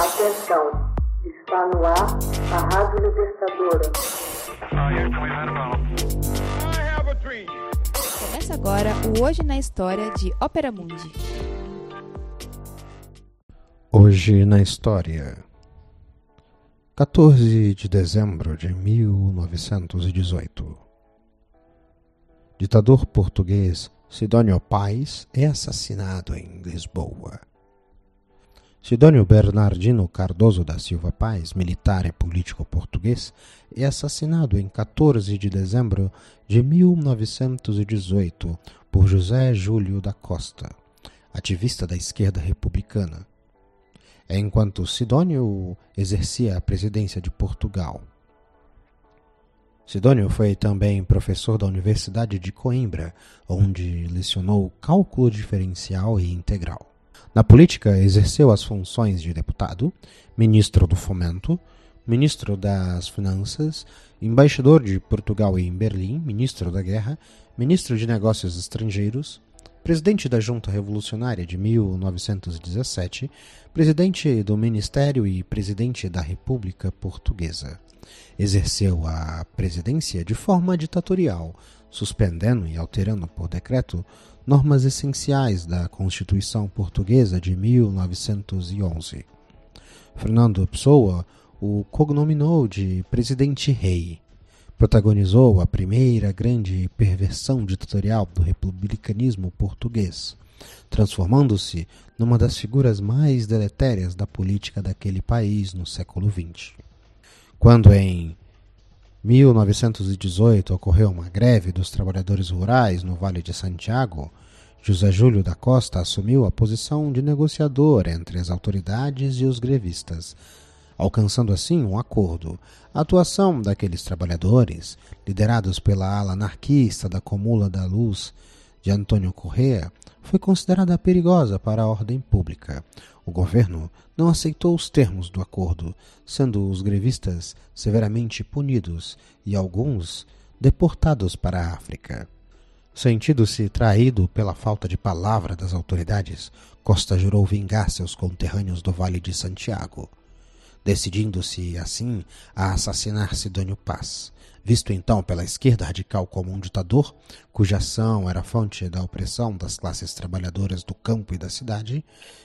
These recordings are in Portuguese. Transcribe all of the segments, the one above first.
Atenção, está no ar a Rádio Libertadora. Começa agora o Hoje na História de Ópera Mundi. Hoje na História 14 de dezembro de 1918 Ditador português Sidônio Pais é assassinado em Lisboa. Sidônio Bernardino Cardoso da Silva Paz, militar e político português, é assassinado em 14 de dezembro de 1918 por José Júlio da Costa, ativista da esquerda republicana, enquanto Sidônio exercia a presidência de Portugal. Sidônio foi também professor da Universidade de Coimbra, onde lecionou cálculo diferencial e integral. Na política, exerceu as funções de deputado, ministro do Fomento, ministro das Finanças, embaixador de Portugal em Berlim, ministro da Guerra, ministro de Negócios Estrangeiros, presidente da Junta Revolucionária de 1917, presidente do Ministério e presidente da República Portuguesa. Exerceu a presidência de forma ditatorial, suspendendo e alterando por decreto normas essenciais da Constituição Portuguesa de 1911. Fernando Pessoa o cognominou de Presidente Rei. Protagonizou a primeira grande perversão ditatorial do republicanismo português, transformando-se numa das figuras mais deletérias da política daquele país no século XX. Quando em 1918 ocorreu uma greve dos trabalhadores rurais no Vale de Santiago, José Júlio da Costa assumiu a posição de negociador entre as autoridades e os grevistas, alcançando assim um acordo. A atuação daqueles trabalhadores, liderados pela ala anarquista da Comula da Luz de Antônio Correa, foi considerada perigosa para a ordem pública. O governo não aceitou os termos do acordo, sendo os grevistas severamente punidos e alguns deportados para a África. Sentindo-se traído pela falta de palavra das autoridades, Costa jurou vingar seus conterrâneos do Vale de Santiago, decidindo-se, assim, a assassinar Sidônio Paz, visto então pela esquerda radical como um ditador, cuja ação era fonte da opressão das classes trabalhadoras do campo e da cidade,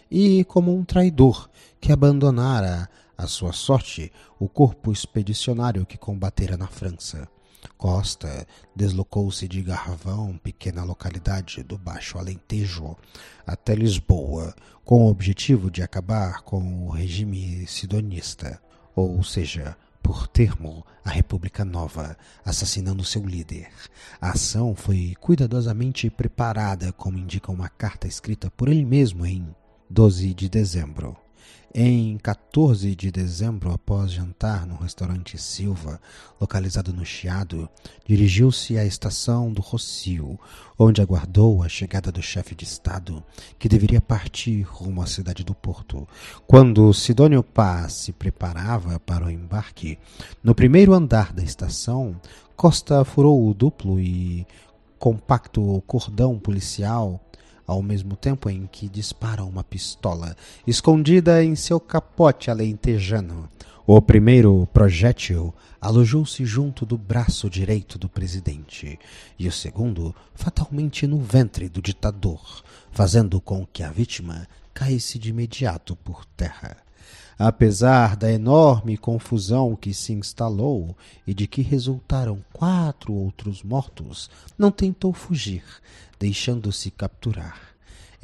e como um traidor que abandonara à sua sorte o corpo expedicionário que combatera na França. Costa deslocou-se de Garravão, pequena localidade do Baixo Alentejo, até Lisboa, com o objetivo de acabar com o regime sidonista, ou seja, por termo, a República Nova, assassinando seu líder. A ação foi cuidadosamente preparada, como indica uma carta escrita por ele mesmo em 12 de dezembro. Em 14 de dezembro, após jantar no restaurante Silva, localizado no Chiado, dirigiu-se à estação do Rocio, onde aguardou a chegada do chefe de Estado, que deveria partir rumo à cidade do Porto. Quando Sidônio Paz se preparava para o embarque, no primeiro andar da estação, Costa furou o duplo e compacto cordão policial ao mesmo tempo em que dispara uma pistola, escondida em seu capote alentejano. O primeiro projétil alojou-se junto do braço direito do presidente, e o segundo fatalmente no ventre do ditador, fazendo com que a vítima caísse de imediato por terra. Apesar da enorme confusão que se instalou e de que resultaram quatro outros mortos, não tentou fugir, deixando-se capturar.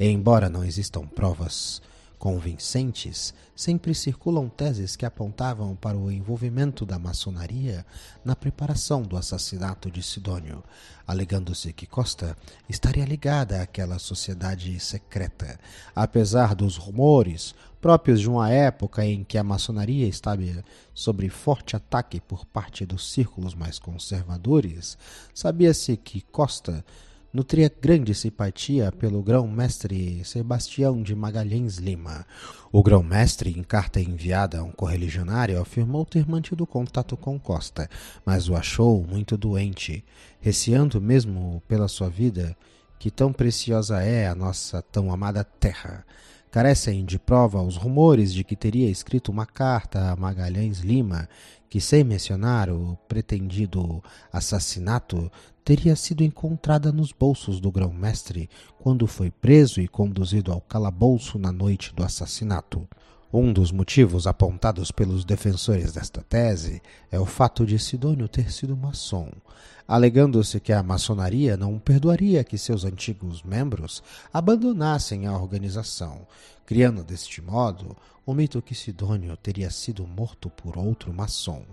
Embora não existam provas convincentes, sempre circulam teses que apontavam para o envolvimento da maçonaria na preparação do assassinato de Sidônio, alegando-se que Costa estaria ligada àquela sociedade secreta, apesar dos rumores próprios de uma época em que a maçonaria estava sob forte ataque por parte dos círculos mais conservadores, sabia-se que Costa nutria grande simpatia pelo grão-mestre Sebastião de Magalhães Lima. O grão-mestre, em carta enviada a um correligionário, afirmou ter mantido contato com Costa, mas o achou muito doente, receando mesmo pela sua vida, que tão preciosa é a nossa tão amada terra. Carecem de prova os rumores de que teria escrito uma carta a Magalhães Lima, que, sem mencionar o pretendido assassinato, teria sido encontrada nos bolsos do grão-mestre quando foi preso e conduzido ao calabouço na noite do assassinato. Um dos motivos apontados pelos defensores desta tese é o fato de Sidônio ter sido maçom, alegando-se que a maçonaria não perdoaria que seus antigos membros abandonassem a organização, criando deste modo o mito que Sidônio teria sido morto por outro maçom.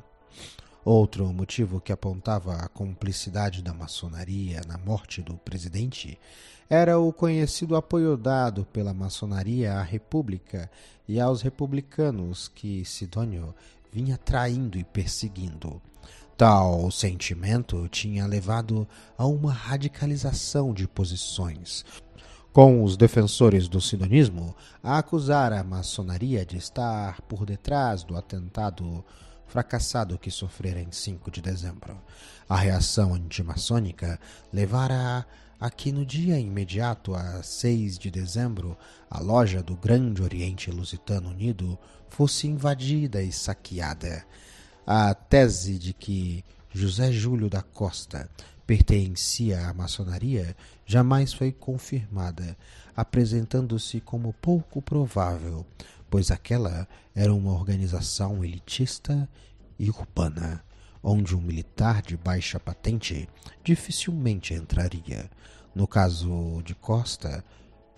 Outro motivo que apontava a cumplicidade da maçonaria na morte do presidente era o conhecido apoio dado pela maçonaria à República e aos republicanos que Sidônio vinha traindo e perseguindo. Tal sentimento tinha levado a uma radicalização de posições, com os defensores do sidonismo a acusar a maçonaria de estar por detrás do atentado fracassado que sofrera em 5 de dezembro. A reação antimaçônica levara a que no dia imediato a 6 de dezembro a loja do Grande Oriente Lusitano Unido fosse invadida e saqueada. A tese de que José Júlio da Costa pertencia à maçonaria jamais foi confirmada, apresentando-se como pouco provável, pois aquela era uma organização elitista e urbana, onde um militar de baixa patente dificilmente entraria. No caso de Costa,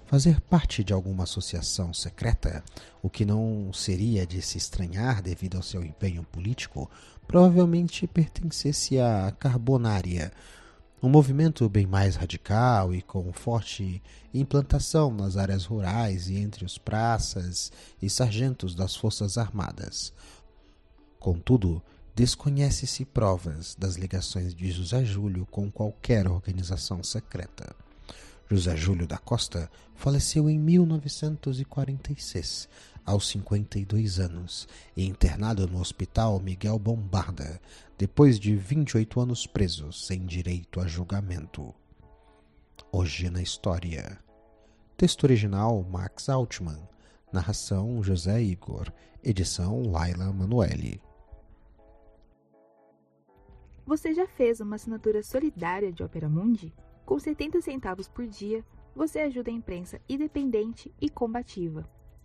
fazer parte de alguma associação secreta, o que não seria de se estranhar devido ao seu empenho político, provavelmente pertencesse à Carbonária, um movimento bem mais radical e com forte implantação nas áreas rurais e entre os praças e sargentos das Forças Armadas. Contudo, desconhece-se provas das ligações de José Júlio com qualquer organização secreta. José Júlio da Costa faleceu em 1946, aos 52 anos, e internado no Hospital Miguel Bombarda, depois de 28 anos preso sem direito a julgamento. Hoje na História. Texto original Max Altman. Narração José Igor. Edição Laila Manuelle. Você já fez uma assinatura solidária de Opera Mundi? Com 70 centavos por dia, você ajuda a imprensa independente e combativa.